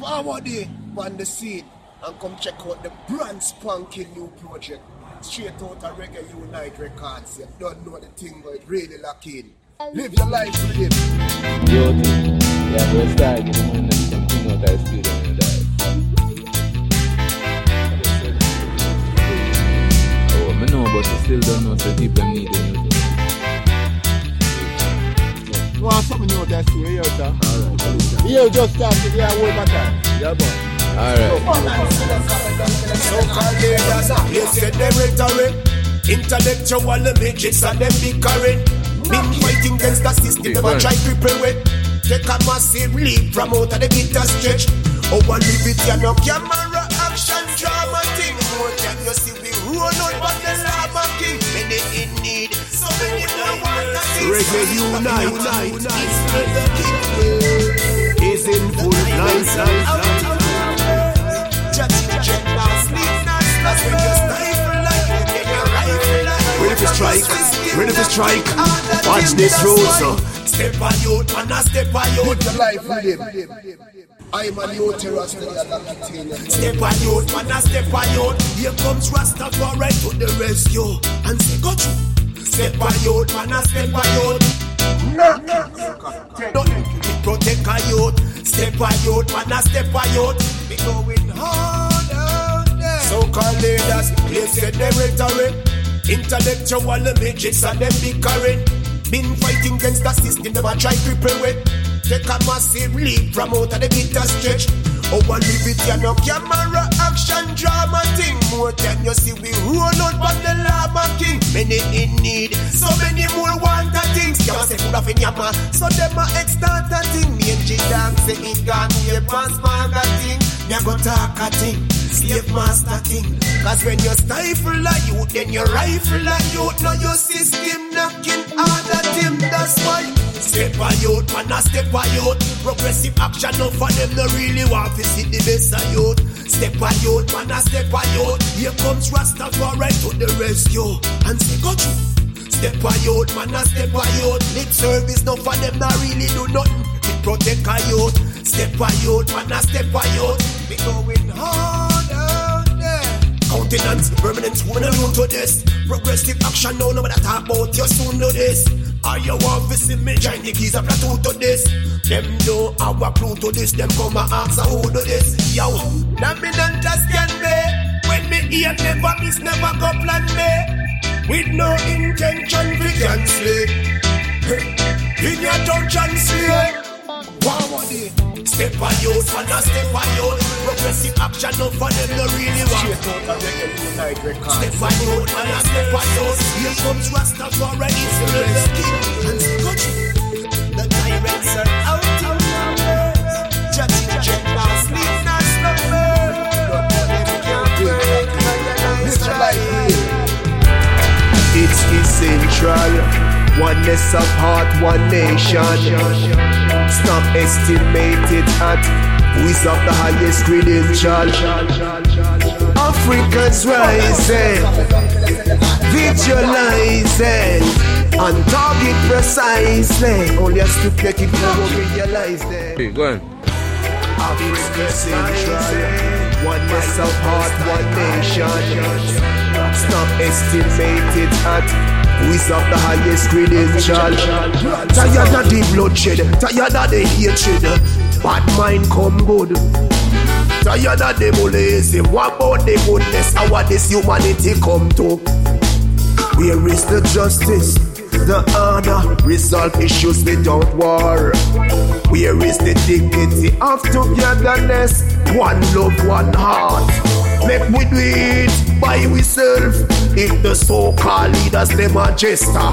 Forward day on the scene and come check out the brand spanking new project. Straight out of Reggae Unite Records. You don't know the thing, but really lock in. Live your life with him. Yo, yeah, we're starting to know something out of studio and that. Oh, I know, but I still don't know, so people need the thing. You want something new that story, yo, sir? Alright, You just started here, one more time. yeah, boy. Alright. So-called leaders, they said they rhetoric. Intellectual midgets and them bickering. Been fighting against the system, them a try cripple with. Take a massive leap from out of the bitter stretch. Oh, one live it, you no camera, action, drama thing. Oh, more than you see, we roll out but Reggae unite, unite, unite. the king is in full flight. Ready to strike, ready to strike. Watch this road, so. Step by youth, man, a step by youth. Your life with him. I'm a new terrorist, Step by youth, man, a step by youth. Here comes Rastafari to the rescue. And say, go through. Step by youth, man, a step by youth. Don't protect a youth. Step by youth, man, a step by youth. We going harder. So-called leaders, they said they rhetoric. Intellectual midgets and them bickering. Been fighting against the system, a try cripple with. Take a massive leap from out of the bitter stretch. Oh, one live it, you no camera, action, drama thing. More than you see, we roll out but the lava king. Many in need, so many more want a things. You say food off in yama, so them a extort a thing. Me and G-Dog say it gone way past maga thing. Me a go talk a thing, slave master thing. Cause when you stifle a youth, then you rifle a youth. Now your system knocking at him, that's why. Step by youth, man, a step by youth. Progressive action, no for them, no really want to see the best of youth. Step by youth, man, a step by youth. Here comes Rastafari to the rescue. And say, go. Step by youth, man, a step by youth. Lip service, no for them, not really do nothing. We protect our youth. Step by youth, man, a step by youth. We going harder, yeah. Countenance, permanent, I root to this. Progressive action, no, no matter talk about, you soon know this. Are you want to see me join the keys of platoon to this? Them don't have a clue to this, them come and ask who do this. Yo, dominant just can be. When me hear never miss, never go plan me. With no intention to cancel it. In your dungeon slay. Forward. Step by youth, man, a step by youth. Progressive action, no for them, no really want. Step by youth, man, a step by youth. Here comes Rastafari, it's the real king. And go through. The tyrants are out of numbers. Judging jet now, sleep not slumber. It's essential. Oneness of heart, one nation. Stop estimated at who is of the highest credential. Africans rising, visualizing, on target precisely. Only a stupid people will realize that. Hey, go on. Africa central, oneness of heart, one nation. Stop estimated at is of the highest credential. Tired of the bloodshed, tired of the hatred. Bad mind come good. Tired of the bullies, what about the goodness? How this humanity come to? Where is the justice? The honor, resolve issues without war. Where is the dignity of togetherness? One love, one heart. Make we do it by ourselves. If the so-called leaders them a jester,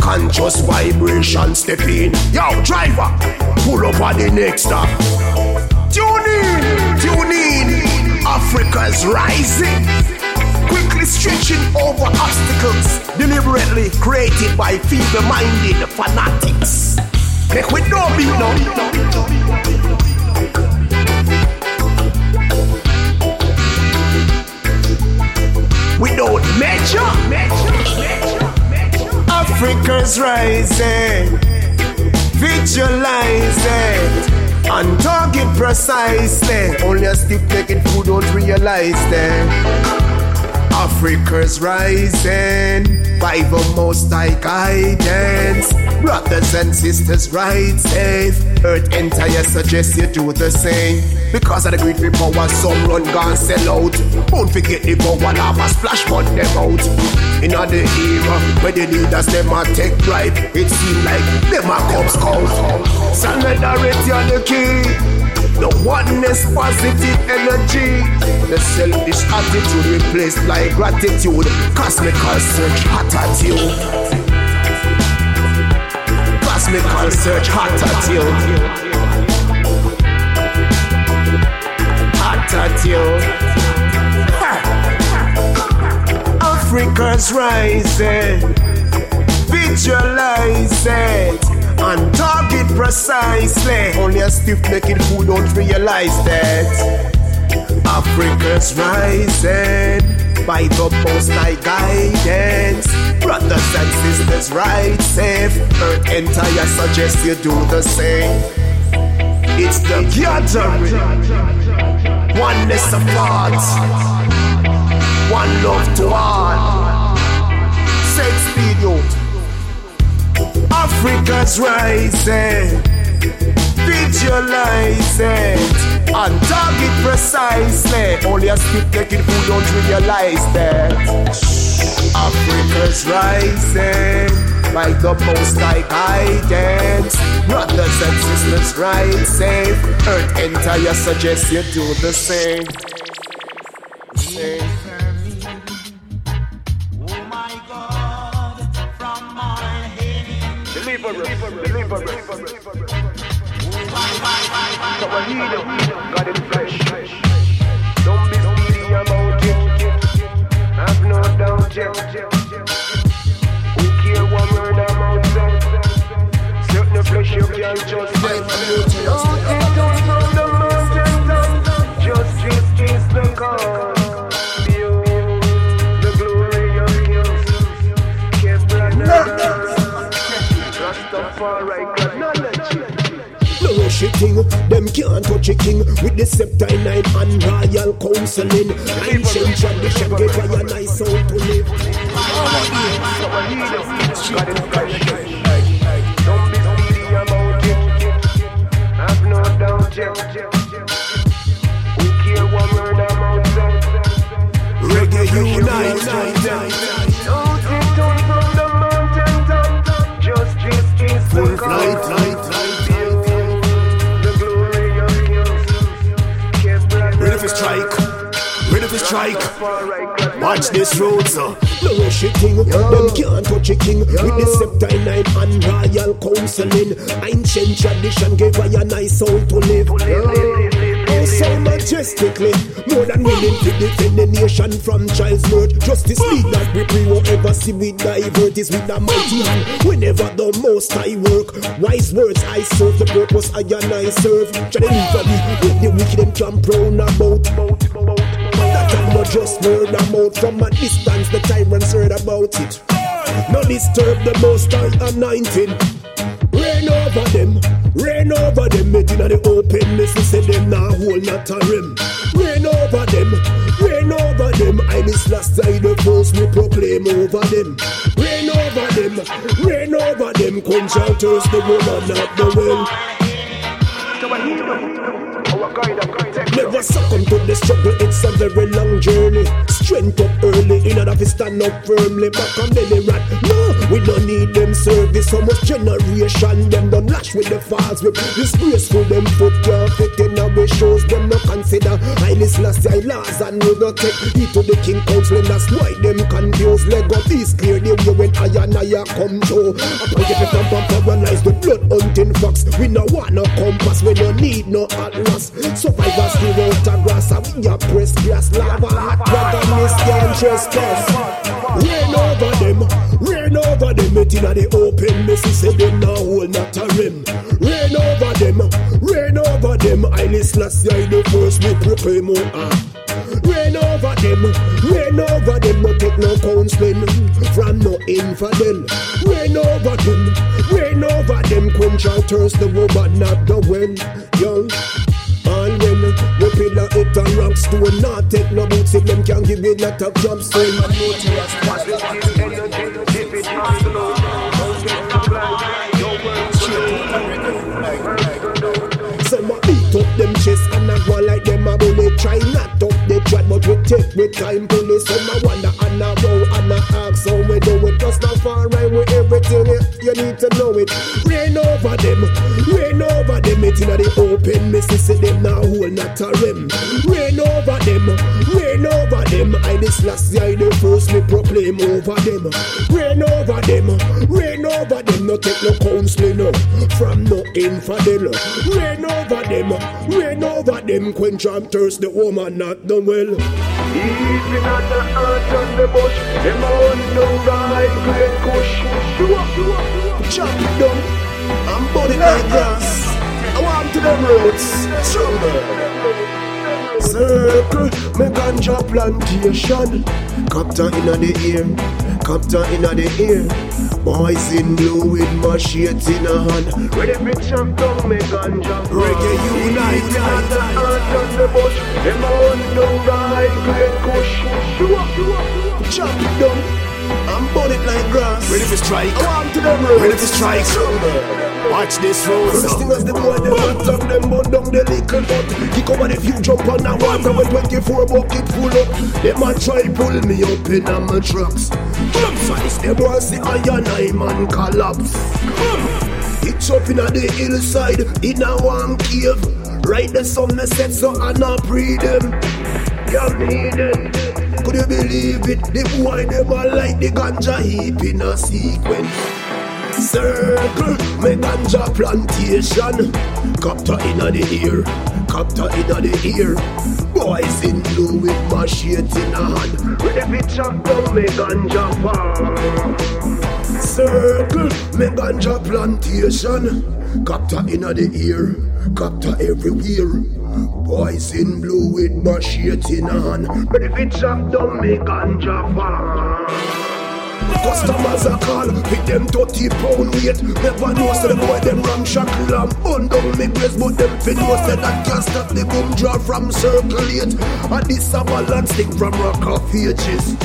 conscious vibration step in. Yo, driver, pull up on the next stop. Tune in, tune in. Africa's rising quickly stretching over obstacles deliberately created by feeble-minded fanatics. Make we don't be no. Without measure, Africa's rising, visualizing On target precisely. Only a stiff naked food don't realize that. Africa's rising by the most high guidance. Brothers and sisters, ride safe. Earth entire suggest you do the same. Because of the greed great power, some run gone sell out. Don't forget the power, lava splash but them out. In the era where the leaders them a take right, it seem like them a come scout. Solidarity on the key. The oneness, positive energy. The selfish attitude replaced by gratitude. Cosmical search, attitude. Cosmical search, hot attitude. Hot attitude. Africa's rising. Visualize it on target precisely. Only a stiff naked fool don't realize that Africa's rising by the most high guidance. Brothers and sisters, right safe. Earth entire suggest you do the same. It's the gathering, oneness apart, one love to all. Sex speed, Africa's rising. Visualize On target precisely. Only a skip taking who don't realize that. Africa's rising. By the most high guidance. Brothers and sisters, safe. Earth entire suggests you do the same. Same. I need him, got him fresh. Don't be speedy about it. Have no thing. Them can't touch a king with the scepter nine and royal counseling. Ancient tradition gave I a nice soul to live. Don't be about it. Have no doubt, Who care what word I'm out Reggae unite. Strike. Watch this road, sir. No rush king. Them can't touch a king. With the scepter nine and royal counseling. Ancient tradition gave I a nice soul to live. Oh, so majestically. More than willing to defend the nation from child's birth. Justice league that we pray whatever see we divert is with a mighty hand. Whenever the most I work. Wise words I serve the purpose I and I serve. Try to leave the wicked and camp round about. Just word about from a distance, the tyrants heard about it. No disturb the most high anointing. Rain over them, rain over them, making the openness, we say them now hold not a rim. Rain over them, rain over them, I miss last time the first we proclaim over them. Rain over them, rain over them, contractors, the woman not the will. Never succumb to the struggle, it's a very long journey. Strength up early, in order to stand up firmly. Back on belly rat, we don't need them service. So much generation, them don't lash with the fast whip. Disgraceful, them foot can't fit in our shows. Them no consider highly last year laws and we don't take heed to the king council. And that's why them confused. Leg up is clear, the way when I and I come through. Appointed to come and paralyze the blood hunting fox. We no want no compass, we don't need no atlas. Survivors the road to grass and we a press grass lava hot dragon is can't trespass Rain over them, rain over them It inna the open messy say them now hold not a rim Rain over them, rain over them I list last year the first we proclaim more ah. Rain over over them, rain over them, no take no counseling from no infidel. Rain over them, rain over them, quench our thirst, the woman not the well, young. When we pillar it and rock stone, not take no boots if them can give me lot of jump swing. Some a beat up them chest and a go like them a bullet. Try not up the chat, but we take with time police. Some a wonder and a row and a ask how we do it. Just not far right with everything. You need to know it. Rain over them, rain over them. It inna the open, me see see them now a. Rain over them, rain over them. I this last year the first me proclaim over them. Rain over them, rain over them. No take no counseling no, from no infidel. Rain over them, rain over them. Quench and thirst the woman not done well. Even at the earth and the bush, them on the right great. Chop it down and it like grass. To them roots, stronger. Circle, me ganja plantation. Captain inna the ear, captain inna the ear. Boys in blue with machete in a hand. Ready for chop down me ganja. Reggae unite, at the earth and the bush, them on the right great kush. chop it down and burn it like grass. Ready for strike? I want to them roots. Ready for strike? Watch this road. First thing as the boy them attack them burn down the little butt Kick over the few jump on the water with 24 bucket full up Them a try pull me up in a my trucks Come size them was the iron I man collapse It's up in a the hillside in a one cave Right the sun set so I not pre them Can't need them Could you believe it? The boy them a like the ganja heap in a sequence Circle, me ganja plantation. Capta inna the ear, capta inna the ear. Boys in blue with machete in a hand. Ready for chop down me ganja farm. Circle, me ganja plantation. Capta inna the ear, capta everywhere. Boys in blue with machete in But if it's up, don't make ganja farm. Customers are call, with them 30 pound weight. Never know so the boy them ramshackle and bun down me grace, but them fin know say that can't stop the boom draw from circulate. And this a balance stick from rock off ages.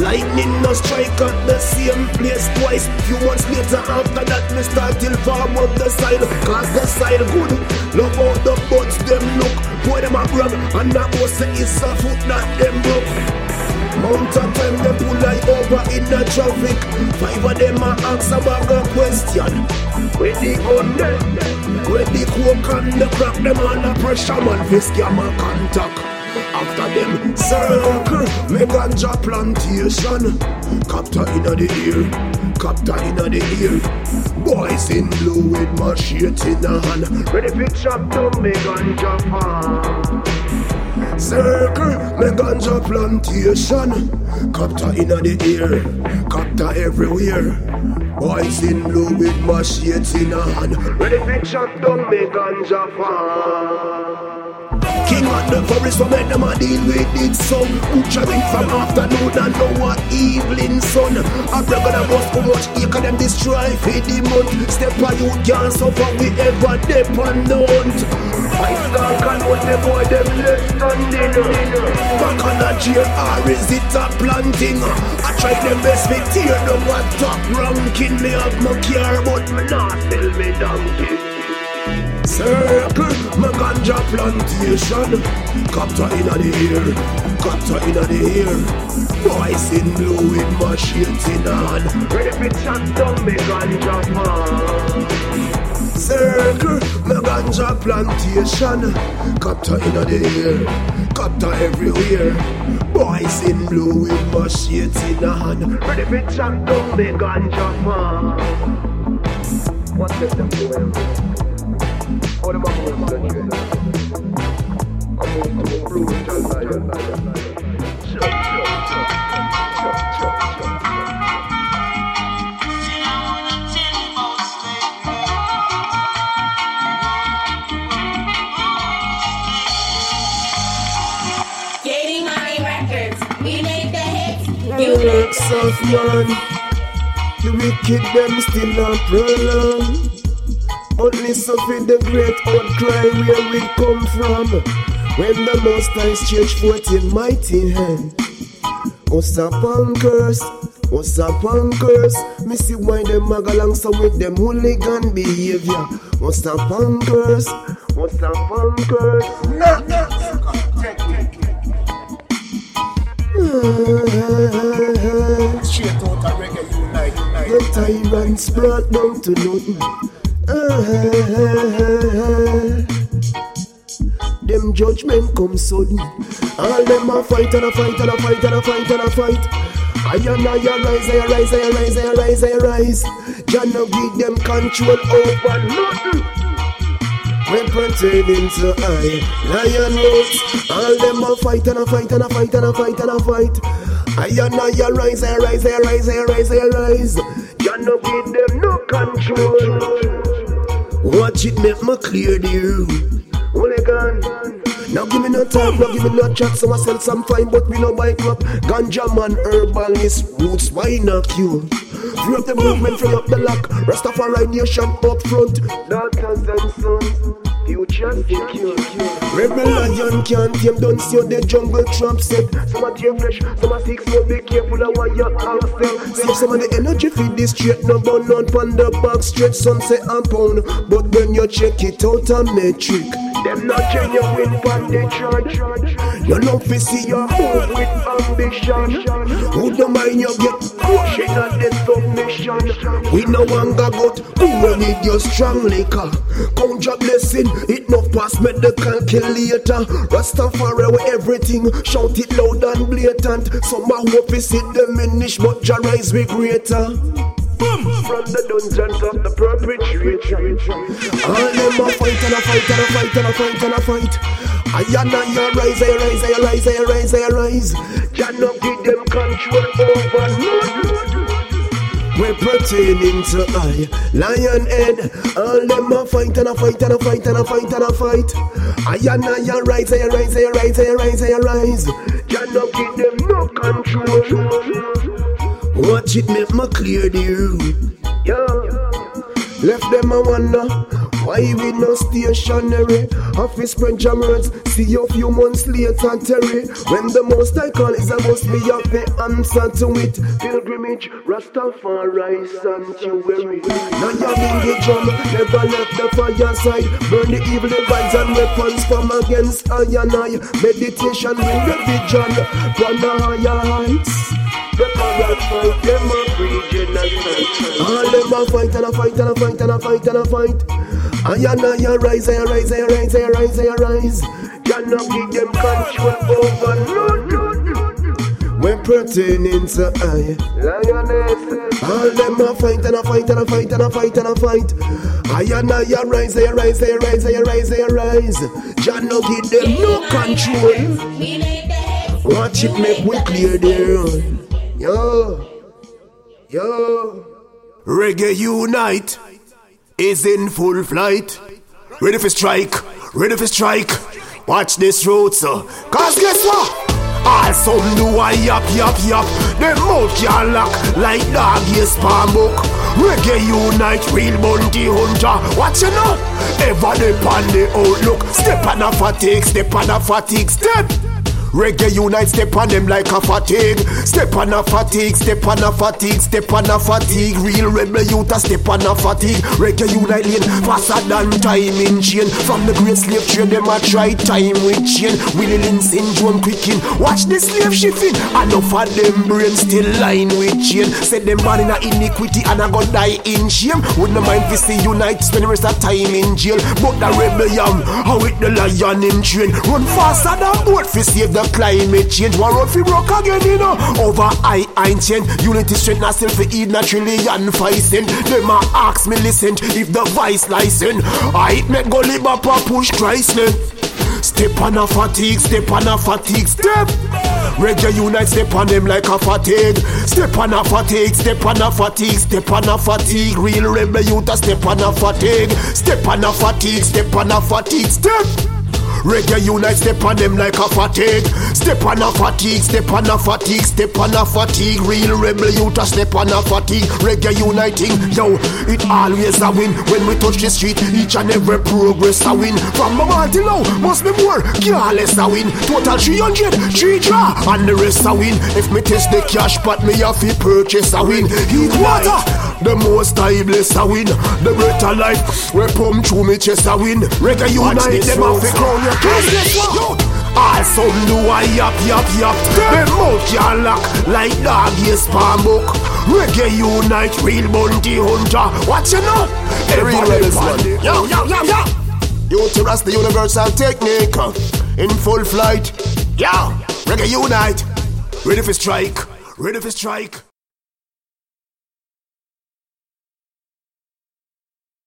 Lightning no strike at the same place twice. Few months later after that, me start till farm up the side. Cause the side good. Love how the buds them look. Boy them a brag and that was it's a foot that them broke. Mount up time them pull like over in the traffic. Five of them a ask a bag of question. Where the gun? Where the coke and the crack them on under pressure man fi scam a contact. After them circle, me ganja plantation. Capta inna the ear, capta inna the ear. Boys in blue with machete in a hand. Ready for chop down me ganja farm. Circle, me ganja plantation. Capta inna the ear, capta everywhere. Boys in blue with machete in hand. Ready for chop down me ganja farm. King of the forest, so make them a deal with it son. Butchering from afternoon and now a evening sun. A gonna bust how much acre them destroy for the month. Step on you can't suffer we ever dependent. I start can hold the boy them left standing. Back on a or is it a planting? I try them best me tear them a top ranking. Me have my care, but me not sell me donkey. Circle, my ganja plantation. Capta inna the ear, capta inna the ear. Boys in blue with machete in hand. Ready for chop down me ganja farm. Circle, my ganja plantation. Capta inna the ear, capta everywhere. Boys in blue with machete in hand. Ready for chop down me ganja farm. What let them do it? All them a move to the trend. Man. The wicked them still a prolong. Only suffer the great outcry where we come from. When the Most High stretch forth in mighty hand. What's up on curse? What's up on curse? Me see why them mag along so with them hooligan behavior. What's up on curse? What's up on curse? Nah, nah. Straight out of reggae unite, unite. The tyrants brought down to nothing. Them judgment come sudden. All them a fight and a fight and a fight and a fight and a fight. I and I rise, I rise, I rise, I rise, I rise. Jah no give them control over nothing. When pertaining to I, lion roots. All them a fight and a fight and a fight and a fight and a fight. I and I rise, I rise, I rise, I rise, I rise. Jah no give them no control. Watch it make me clear the room. Hooligan. Now give me no talk, now give me no chat. So I sell some fine, but we no buy crap. Ganja man, herbalist, roots, why not you? Free up the movement, free up the lock. Rastafari nation up front. Daughters and sons, future secure. Rebel lion can't tame, don't see the jungle trap set. Some are tear fresh, some are sick, so be careful of what you accept. Save some of the energy feed this straight, no burn on pan the back straight, sunset and pound. But when you check it out a metric, them not genuine pan the church. You know fi see your move with ambition. Who don't mind you get pushing at the submission. We no longer got who will need your strong liquor. Count your blessing, it no pass me the calculator. Rastafari with everything, shout it loud and blatant. Some a hope is it diminish, but your rise be greater. From the dungeons of the perpetrator All them a fight and a fight and a fight and a fight and a fight I and I rise, I rise, I rise, I rise, I rise Jah no give them control over nothing we're pertaining to I, lion head. All them a fight and a fight and a fight and a fight and a fight. I and I rise, I rise, I rise, I rise, I rise. Jah no give them no control. Watch it make me clear the room. Yeah. Left them a wonder why we no stationary. Office spread jammers, see a few months later, Terry. When the most I call is, I must be up the answer to it. Pilgrimage, Rastafari sanctuary. Now you're in the drum, never left the fire fireside. Burn the evil vibes and weapons from against I and I. Meditation, religion, from the higher heights. Prepare fight, them a region. All them a fight and a fight and a fight and a fight and a fight. I and I rise, I rise, I rise, I rise, I rise. Can not give them control over nothing. When pertaining to I, lioness. All them a fight and a fight and a fight and a fight and a fight. I and I rise, I rise, I rise, I rise, I rise. Jah no give them no control. Watch it make we clear the road. Yo, yo. Reggae Unite is in full flight. Ready for strike, ready for strike. Watch this road, sir. Cause guess what? All some do I yap yap yap. Them mouth can lock like dog yes book. Reggae unite, real bounty hunter. Watch you know. Ever on the outlook. Step on a fatigue, step on a fatigue, step. Reggae unite, step on them like a fatigue. Step on a fatigue, step on a fatigue, step on a fatigue. Real rebel youth a step on a fatigue. Reggae unite lane faster than time in chain. From the great slave trade, them a try time with chain. Willie Lynch syndrome quicking. Watch the slave shifting. Enough of them brains still line with chain. Said them born in a iniquity and I go die in shame. Would no mind to see unite, spend the rest of time in jail. But the rebel young, how with the lion in train. Run faster than boat fi save the climate change. War road fi broke again, you know. Over I ancient unity strength na still fi eat naturally and fighting. Them a ask me listen if the vice license. I me go live up a push Chrysler. Step on a fatigue, step on a fatigue, step. Reggae unite, step on them like a fatigue. Step on a fatigue, step on a fatigue, step on a fatigue. Real rebel youth step on a fatigue. Step on a fatigue, step on a fatigue, step. Reggae unite, step on them like a fatigue. Step on a fatigue, step on a fatigue, step on a fatigue. Real rebel youth step on a fatigue. Reggae uniting, yo, it always a win. When we touch the street, each and every progress a win. From Mama till now, must be more, careless a win. Total 300, three draw, and the rest a win. If me test the cash, but me have to purchase a win. Heat water, the most I bless a win. The of life, we pump through me chest a win. Reggae unite, them have to crown your kiss. Yo, all some do I yap yap yap. Them mouth can lock like dog is palm book. Reggae unite, real bounty hunter. What you know? The real rebels, man. Yo yo yo yo. Ut-Ras, the universal technique in full flight. Yo, reggae unite. Ready for strike. Ready for strike.